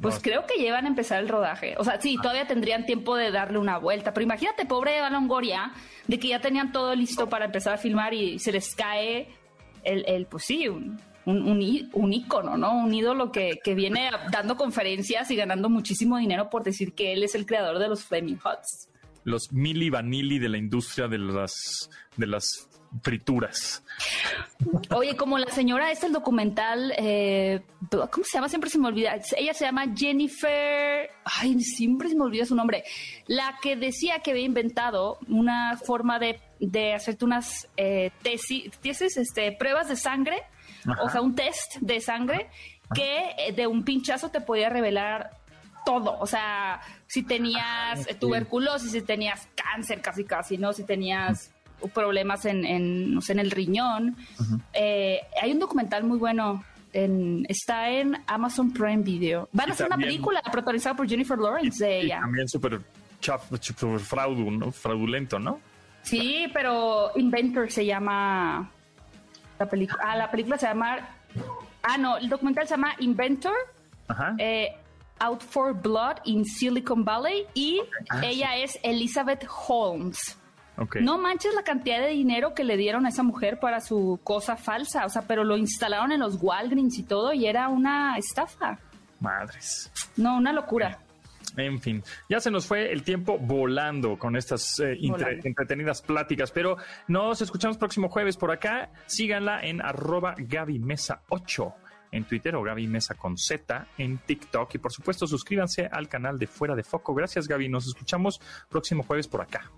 [SPEAKER 5] Pues creo que llevan a empezar el rodaje. O sea, sí, ah. todavía tendrían tiempo de darle una vuelta. Pero imagínate, pobre Eva Longoria, de que ya tenían todo listo para empezar a filmar y se les cae el, el pues sí, un, un, ícono, ¿no? Un ídolo que, viene dando conferencias y ganando muchísimo dinero por decir que él es el creador de los Flaming Hots.
[SPEAKER 3] Los Mili Vanilli de la industria de las, de las frituras.
[SPEAKER 5] Oye, como la señora es el documental, eh, ¿cómo se llama? Siempre se me olvida. Ella se llama Jennifer, ay, siempre se me olvida su nombre. La que decía que había inventado una forma de, de hacerte unas eh, tesis, tesis, este, pruebas de sangre o sea, un test de sangre que eh, de un pinchazo te podía revelar todo, o sea, si tenías ah, tuberculosis, si tenías cáncer casi casi, ¿no? Si tenías problemas en, en, no sé, en el riñón. Eh, hay un documental muy bueno, en, está en Amazon Prime Video. Van a hacer una película protagonizada por Jennifer Lawrence de ella.
[SPEAKER 3] también súper fraudulento, ¿no?
[SPEAKER 5] Sí, pero Inventor se llama la película, ah, la película se llama, ah, no, el documental se llama Inventor, eh, Out for Blood in Silicon Valley y ah, ella es Elizabeth Holmes. No manches la cantidad de dinero que le dieron a esa mujer para su cosa falsa, o sea, pero lo instalaron en los Walgreens y todo y era una estafa.
[SPEAKER 3] Madres.
[SPEAKER 5] No, una locura.
[SPEAKER 3] En fin, ya se nos fue el tiempo volando con estas eh, entretenidas pláticas, pero nos escuchamos próximo jueves por acá. Síganla en arroba Gaby Mesa 8 en Twitter o Gaby Mesa con Z en TikTok. Y por supuesto, suscríbanse al canal de Fuera de Foco. Gracias, Gaby. Nos escuchamos próximo jueves por acá.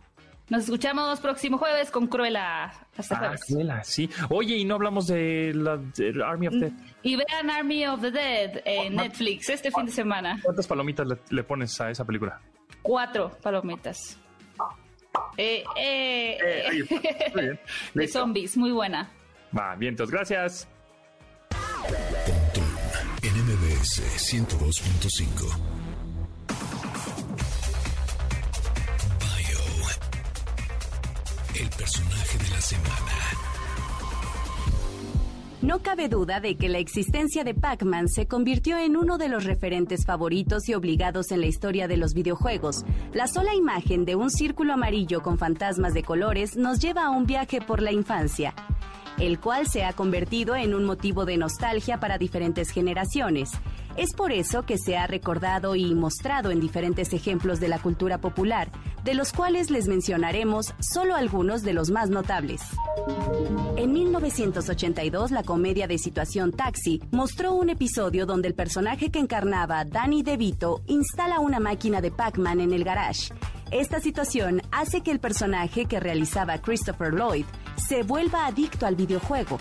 [SPEAKER 5] Nos escuchamos próximo jueves con Cruella. Hasta ah,
[SPEAKER 3] Cruella, sí. Oye, y no hablamos de la Army of the Dead.
[SPEAKER 5] Y vean Army of the Dead en Netflix este fin de semana.
[SPEAKER 3] ¿Cuántas palomitas le, pones a esa película?
[SPEAKER 5] Cuatro palomitas. Eh, eh, eh de zombies, muy buena.
[SPEAKER 3] Va, vientos, gracias.
[SPEAKER 1] En MBS 102.5. el personaje de la semana.
[SPEAKER 2] No cabe duda de que la existencia de Pac-Man se convirtió en uno de los referentes favoritos y obligados en la historia de los videojuegos. La sola imagen de un círculo amarillo con fantasmas de colores nos lleva a un viaje por la infancia el cual se ha convertido en un motivo de nostalgia para diferentes generaciones. Es por eso que se ha recordado y mostrado en diferentes ejemplos de la cultura popular, de los cuales les mencionaremos solo algunos de los más notables. En 1982, la comedia de situación Taxi mostró un episodio donde el personaje que encarnaba Danny DeVito instala una máquina de Pac-Man en el garage. Esta situación hace que el personaje que realizaba Christopher Lloyd se vuelva adicto al videojuego.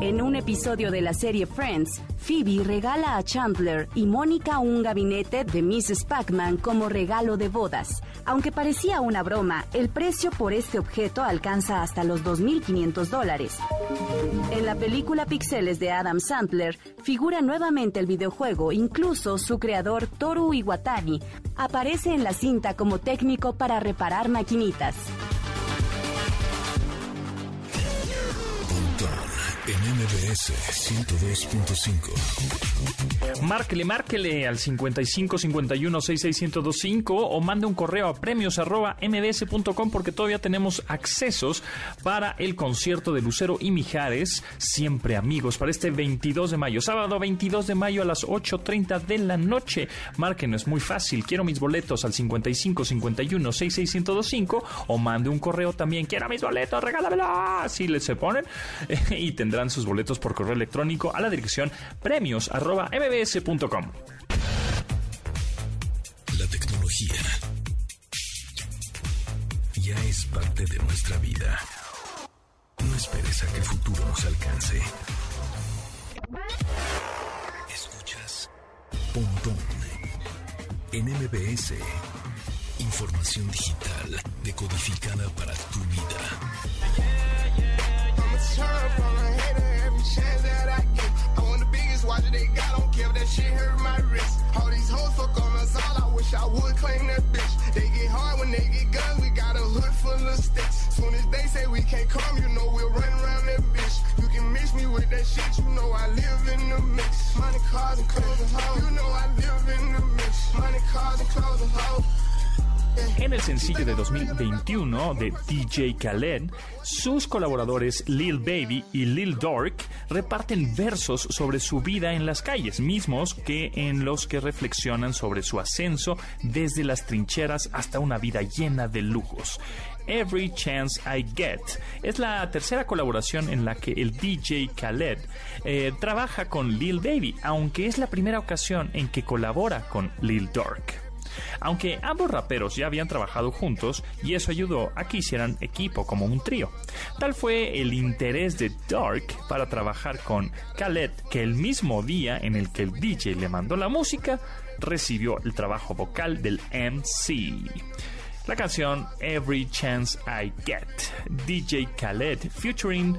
[SPEAKER 2] En un episodio de la serie Friends, Phoebe regala a Chandler y Mónica un gabinete de Mrs. Pac-Man como regalo de bodas. Aunque parecía una broma, el precio por este objeto alcanza hasta los 2.500 dólares. En la película Pixeles de Adam Sandler figura nuevamente el videojuego, incluso su creador Toru Iwatani aparece en la cinta como técnico para reparar maquinitas.
[SPEAKER 1] MBS 102.5.
[SPEAKER 3] Márquele, márquele al 55 51 o mande un correo a premios arroba mbs.com porque todavía tenemos accesos para el concierto de Lucero y Mijares, siempre amigos, para este 22 de mayo, sábado 22 de mayo a las 8.30 de la noche. Márquenos, muy fácil, quiero mis boletos al 55 51 o mande un correo también, quiero mis boletos, regálamelo, así les se ponen y tendrán sus boletos por correo electrónico a la dirección premios.mbs.com.
[SPEAKER 1] La tecnología ya es parte de nuestra vida. No esperes a que el futuro nos alcance. Escuchas Pontón en MBS. Información digital decodificada para tu vida. Every chance that I get. I want the biggest watch they got, don't care if that shit hurt my wrist. All these hoes fuck on us all, I wish I would claim that bitch. They get hard when they get guns, we got a hood full of sticks. Soon as they say we can't come, you know we'll run around that bitch. You can mix me with that shit, you know I live in the mix. Money, cars, and clothes and hoes. You know I live in the mix. Money, cars, and clothes and hoes.
[SPEAKER 3] En el sencillo de 2021 de DJ Khaled, sus colaboradores Lil Baby y Lil Dork reparten versos sobre su vida en las calles, mismos que en los que reflexionan sobre su ascenso desde las trincheras hasta una vida llena de lujos. Every Chance I Get. Es la tercera colaboración en la que el DJ Khaled eh, trabaja con Lil Baby, aunque es la primera ocasión en que colabora con Lil Dork aunque ambos raperos ya habían trabajado juntos y eso ayudó a que hicieran equipo como un trío. Tal fue el interés de Dark para trabajar con Khaled que el mismo día en el que el DJ le mandó la música, recibió el trabajo vocal del MC. La canción Every Chance I Get, DJ Khaled featuring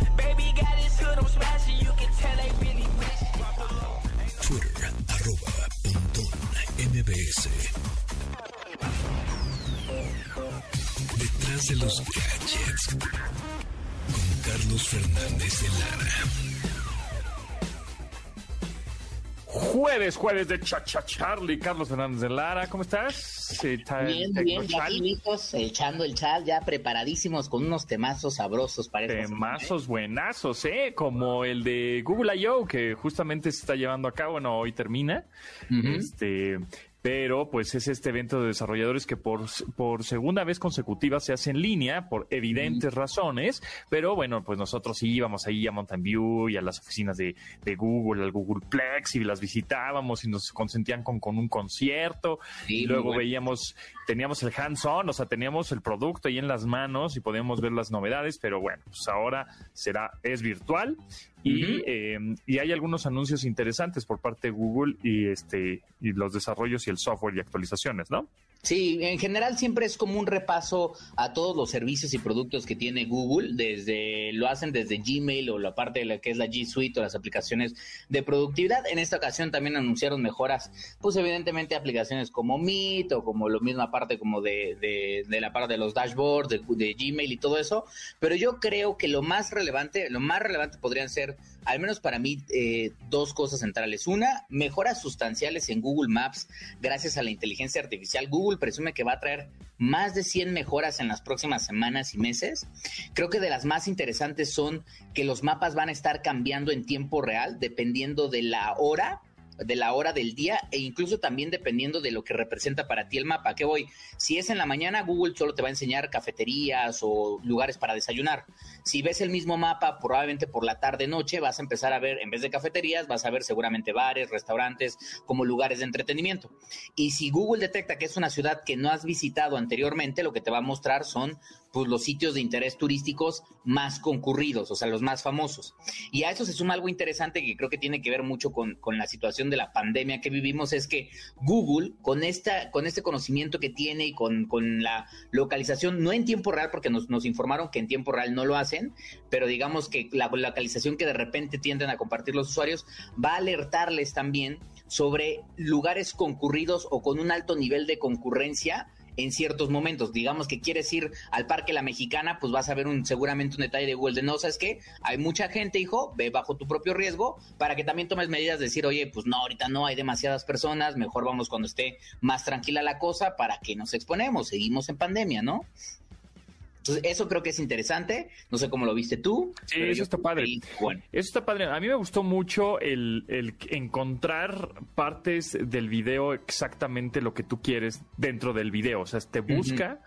[SPEAKER 1] de los gadgets. Con Carlos Fernández de Lara.
[SPEAKER 3] Jueves, jueves de Cha Cha Charlie, Carlos Fernández de Lara, ¿cómo estás?
[SPEAKER 6] bien, bien, ya listos, echando el chat, ya preparadísimos con unos temazos sabrosos para
[SPEAKER 3] esta Temazos buenazos, ¿eh? Como el de Google I.O., que justamente se está llevando a cabo, bueno, hoy termina. Este, pero pues es este evento de desarrolladores que por, por segunda vez consecutiva se hace en línea por evidentes razones, pero bueno, pues nosotros íbamos ahí a Mountain View y a las oficinas de, de Google, al Google Plex y las visitábamos y nos consentían con, con un concierto. Y luego veíamos, teníamos el hands-on, o sea, teníamos el producto ahí en las manos y podíamos ver las novedades, pero bueno, pues ahora será, es virtual y, em, y, hay algunos anuncios interesantes por parte de Google y este y los desarrollos y el software y actualizaciones, ¿no?
[SPEAKER 6] Sí, en general siempre es como un repaso a todos los servicios y productos que tiene Google, desde lo hacen desde Gmail o la parte de la que es la G Suite o las aplicaciones de productividad. En esta ocasión también anunciaron mejoras, pues evidentemente aplicaciones como Meet o como lo mismo aparte como de, de, la parte de los dashboards, de, de Gmail y todo eso. Pero yo creo que lo más relevante, lo más relevante podrían ser al menos para mí, eh, dos cosas centrales. Una, mejoras sustanciales en Google Maps gracias a la inteligencia artificial. Google presume que va a traer más de 100 mejoras en las próximas semanas y meses. Creo que de las más interesantes son que los mapas van a estar cambiando en tiempo real dependiendo de la hora de la hora del día e incluso también dependiendo de lo que representa para ti el mapa. ¿Qué voy? Si es en la mañana, Google solo te va a enseñar cafeterías o lugares para desayunar. Si ves el mismo mapa, probablemente por la tarde noche vas a empezar a ver, en vez de cafeterías, vas a ver seguramente bares, restaurantes, como lugares de entretenimiento. Y si Google detecta que es una ciudad que no has visitado anteriormente, lo que te va a mostrar son pues los sitios de interés turísticos más concurridos, o sea, los más famosos. Y a eso se suma algo interesante que creo que tiene que ver mucho con, la situación de la pandemia que vivimos, es que Google, con, esta, con este conocimiento que tiene y con, la localización, no en tiempo real, porque nos, nos, informaron que en tiempo real no lo hacen, pero digamos que la localización que de repente tienden a compartir los usuarios va a alertarles también sobre lugares concurridos o con un alto nivel de concurrencia en ciertos momentos. Digamos que quieres ir al Parque La Mexicana, pues vas a ver un, seguramente un detalle de Google de no, sabes que hay mucha gente, hijo, ve bajo tu propio riesgo para que también tomes medidas de decir, oye, pues no, ahorita no hay demasiadas personas, mejor vamos cuando esté más tranquila la cosa para que nos exponemos, seguimos en pandemia, ¿no? Entonces, eso creo que es interesante. No sé cómo lo viste tú.
[SPEAKER 3] Sí, eso está padre. Bueno. Eso está padre. A mí me gustó mucho el, encontrar partes del video exactamente lo que tú quieres dentro del video. O sea, te busca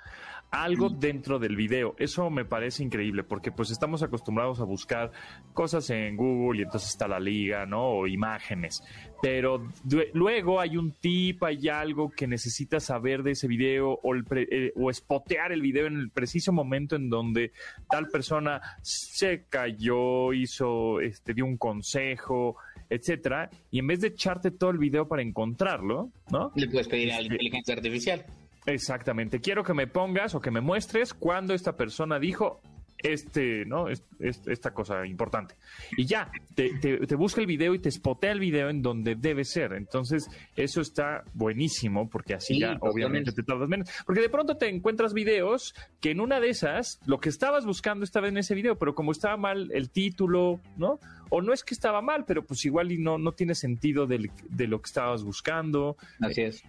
[SPEAKER 3] algo dentro del video. Eso me parece increíble porque pues estamos acostumbrados a buscar cosas en Google y entonces está la liga, ¿no? O imágenes. Pero luego hay un tip, hay algo que necesitas saber de ese video o, el eh, o espotear el video en el preciso momento en donde tal persona se cayó, hizo, este, dio un consejo, etcétera, y en vez de echarte todo el video para encontrarlo, ¿no?
[SPEAKER 6] Le puedes pedir a la este, inteligencia artificial.
[SPEAKER 3] Exactamente. Quiero que me pongas o que me muestres cuando esta persona dijo este, ¿no? esta cosa importante. Y ya, te, busca el video y te spotea el video en donde debe ser. Entonces, eso está buenísimo porque así ya obviamente te tardas menos. Porque de pronto te encuentras videos que en una de esas, lo que estabas buscando estaba en ese video, pero como estaba mal el título, ¿no? O no es que estaba mal, pero pues igual y no, no tiene sentido de, de lo que estabas buscando.
[SPEAKER 6] Así es.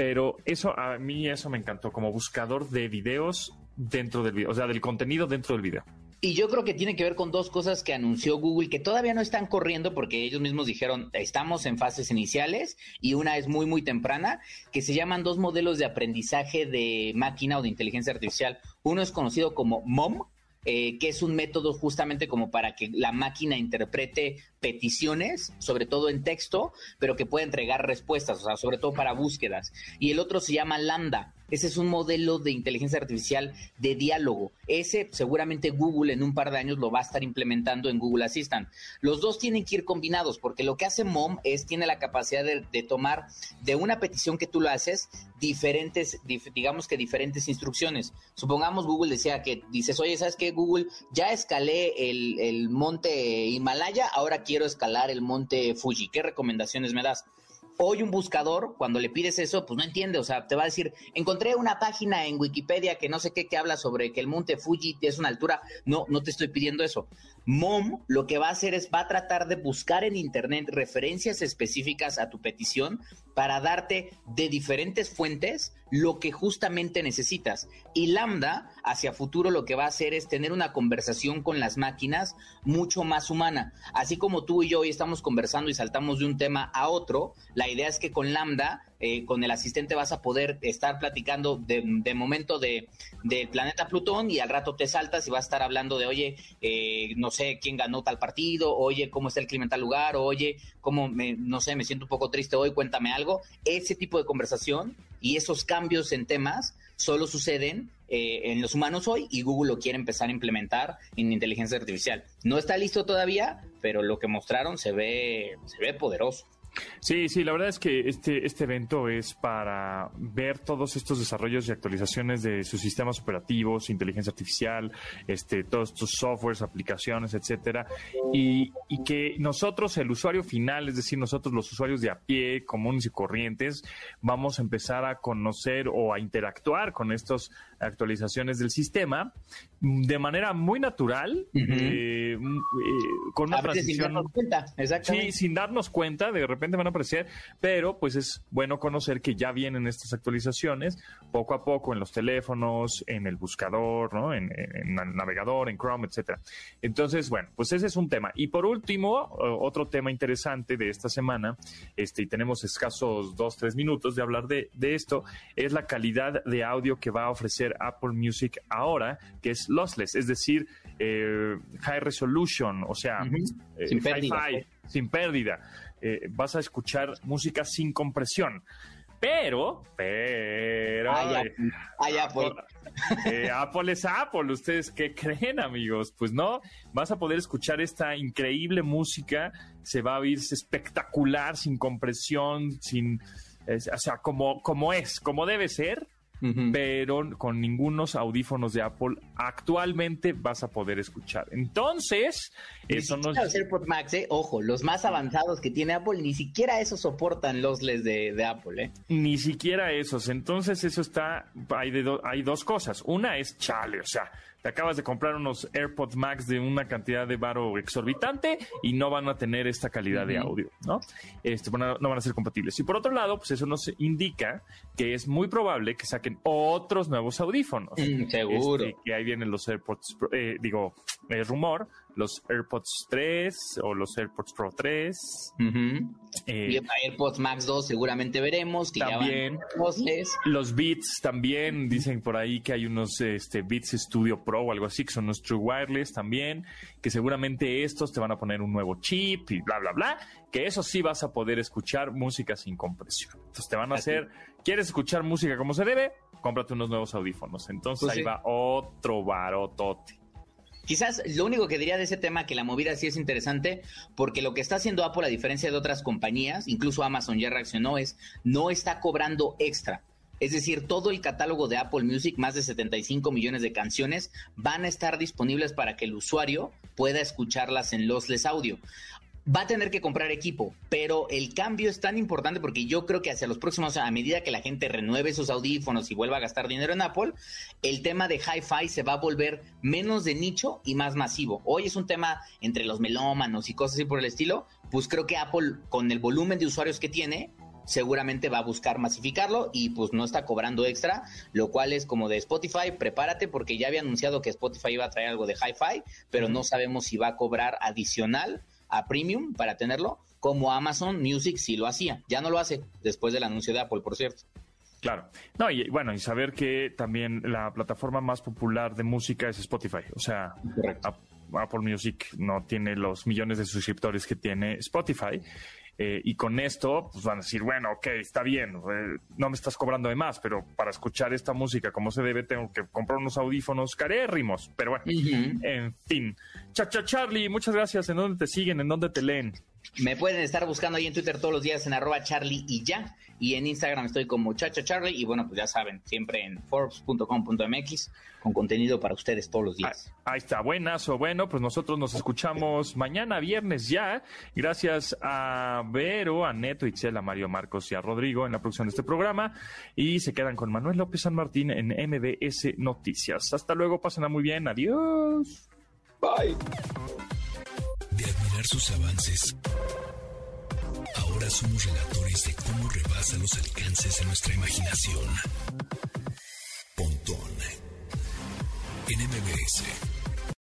[SPEAKER 3] Pero eso, a mí eso me encantó, como buscador de videos dentro del video, o sea, del contenido dentro del video.
[SPEAKER 6] Y yo creo que tiene que ver con dos cosas que anunció Google que todavía no están corriendo porque ellos mismos dijeron estamos en fases iniciales y una es muy muy temprana que se llaman dos modelos de aprendizaje de máquina o de inteligencia artificial. Uno es conocido como MOM, eh, que es un método justamente como para que la máquina interprete peticiones, sobre todo en texto, pero que pueda entregar respuestas, o sea, sobre todo para búsquedas. Y el otro se llama Lambda, ese es un modelo de inteligencia artificial de diálogo. Ese seguramente Google en un par de años lo va a estar implementando en Google Assistant. Los dos tienen que ir combinados porque lo que hace MOM es, tiene la capacidad de, tomar de una petición que tú lo haces diferentes, digamos que diferentes instrucciones. Supongamos Google decía que dices, oye, ¿sabes qué? Google, ya escalé el, el monte Himalaya, ahora quiero escalar el monte Fuji. ¿Qué recomendaciones me das? Hoy un buscador, cuando le pides eso, pues no entiende, o sea, te va a decir, encontré una página en Wikipedia que no sé qué que habla sobre que el monte Fuji es una altura. No, no te estoy pidiendo eso. MOM lo que va a hacer es, va a tratar de buscar en Internet referencias específicas a tu petición para darte de diferentes fuentes lo que justamente necesitas. Y Lambda, hacia futuro, lo que va a hacer es tener una conversación con las máquinas mucho más humana. Así como tú y yo hoy estamos conversando y saltamos de un tema a otro, la idea es que con Lambda, eh, con el asistente vas a poder estar platicando de, momento de, del planeta Plutón y al rato te saltas y vas a estar hablando de, oye, eh, no sé quién ganó tal partido, oye, cómo está el clima en tal lugar, oye, cómo, me, no sé, me siento un poco triste hoy, cuéntame algo. Ese tipo de conversación y esos cambios en temas solo suceden eh, en los humanos hoy y Google lo quiere empezar a implementar en inteligencia artificial. No está listo todavía, pero lo que mostraron se ve, se ve poderoso.
[SPEAKER 3] Sí, sí, la verdad es que este, este evento es para ver todos estos desarrollos y actualizaciones de sus sistemas operativos, inteligencia artificial, este, todos estos softwares, aplicaciones, etcétera, y, y que nosotros, el usuario final, es decir, nosotros los usuarios de a pie, comunes y corrientes, vamos a empezar a conocer o a interactuar con estas actualizaciones del sistema de manera muy natural, eh, mm, eh, con una transición. Sin darnos cuenta, exactamente. Sí, sin darnos cuenta, de repente van a aparecer, pero pues es bueno conocer que ya vienen estas actualizaciones poco a poco en los teléfonos, en el buscador, ¿no? En, el navegador, en Chrome, etcétera. Entonces, bueno, pues ese es un tema. Y por último, otro tema interesante de esta semana, este, y tenemos escasos dos, tres minutos de hablar de, de esto, es la calidad de audio que va a ofrecer Apple Music ahora, que es lossless, es decir, eh, high resolution, o sea,
[SPEAKER 6] eh, sin, pérdida.
[SPEAKER 3] sin pérdida. Eh, vas a escuchar música sin compresión. Pero, pero.
[SPEAKER 6] Apple.
[SPEAKER 3] Apple es Apple. ¿Ustedes qué creen, amigos? Pues no, vas a poder escuchar esta increíble música. Se va a oír espectacular, sin compresión, sin. o sea, como, como es, como debe ser pero con ningunos audífonos de Apple actualmente vas a poder escuchar. Entonces,
[SPEAKER 6] eso nos... Los AirPods Max, eh, ojo, los más avanzados que tiene Apple, ni siquiera esos soportan los LEDs de, Apple. ¿eh?
[SPEAKER 3] Ni siquiera esos. Entonces, eso está... Hay, hay dos cosas. Una es chale, o sea te acabas de comprar unos AirPods Max de una cantidad de varo exorbitante y no van a tener esta calidad de audio, ¿no? Este, no van a ser compatibles. Y por otro lado, pues eso nos indica que es muy probable que saquen otros nuevos audífonos.
[SPEAKER 6] Mm, seguro.
[SPEAKER 3] Este, que ahí vienen los AirPods, eh, digo, el rumor, los AirPods 3 o los AirPods Pro 3.
[SPEAKER 6] Eh, AirPods Max 2 seguramente veremos. Que
[SPEAKER 3] también. los Beats también. Dicen por ahí que hay unos este, Beats Studio Pro o algo así, que son los True Wireless también. Que seguramente estos te van a poner un nuevo chip y bla, bla, bla. Que eso sí vas a poder escuchar música sin compresión. Entonces te van a hacer. ¿Quieres escuchar música como se debe? Cómprate unos nuevos audífonos. Entonces pues ahí va otro barotote.
[SPEAKER 6] Quizás lo único que diría de ese tema que la movida sí es interesante, porque lo que está haciendo Apple, a diferencia de otras compañías, incluso Amazon ya reaccionó, es no está cobrando extra. Es decir, todo el catálogo de Apple Music, más de 75 millones de canciones, van a estar disponibles para que el usuario pueda escucharlas en lossless audio va a tener que comprar equipo, pero el cambio es tan importante porque yo creo que hacia los próximos, a medida que la gente renueve sus audífonos y vuelva a gastar dinero en Apple, el tema de hi-fi se va a volver menos de nicho y más masivo. Hoy es un tema entre los melómanos y cosas así por el estilo, pues creo que Apple con el volumen de usuarios que tiene, seguramente va a buscar masificarlo y pues no está cobrando extra, lo cual es como de Spotify, prepárate porque ya había anunciado que Spotify iba a traer algo de hi-fi, pero no sabemos si va a cobrar adicional a premium para tenerlo, como Amazon Music sí lo hacía. Ya no lo hace después del anuncio de Apple, por cierto.
[SPEAKER 3] Claro. No, y bueno, y saber que también la plataforma más popular de música es Spotify. O sea, Apple Music no tiene los millones de suscriptores que tiene Spotify. Eh, y con esto, pues van a decir, bueno, ok, está bien, eh, no me estás cobrando de más, pero para escuchar esta música como se debe, tengo que comprar unos audífonos carérrimos. Pero bueno, en fin. Chacha Charlie, muchas gracias. ¿En dónde te siguen? ¿En dónde te leen?
[SPEAKER 6] Me pueden estar buscando ahí en Twitter todos los días en arroba Charlie y ya. Y en Instagram estoy como Chacha Charlie. Y bueno, pues ya saben, siempre en forbes.com.mx con contenido para ustedes todos los días.
[SPEAKER 3] Ahí, está, buenas o bueno, pues nosotros nos escuchamos mañana viernes ya. Gracias a Vero, a Neto, Itzel, a Mario Marcos y a Rodrigo en la producción de este programa. Y se quedan con Manuel López San Martín en MBS Noticias. Hasta luego, pasen muy bien. Adiós.
[SPEAKER 6] Bye
[SPEAKER 1] sus avances. Ahora somos relatores de cómo rebasa los alcances de nuestra imaginación. Pontón en MBS.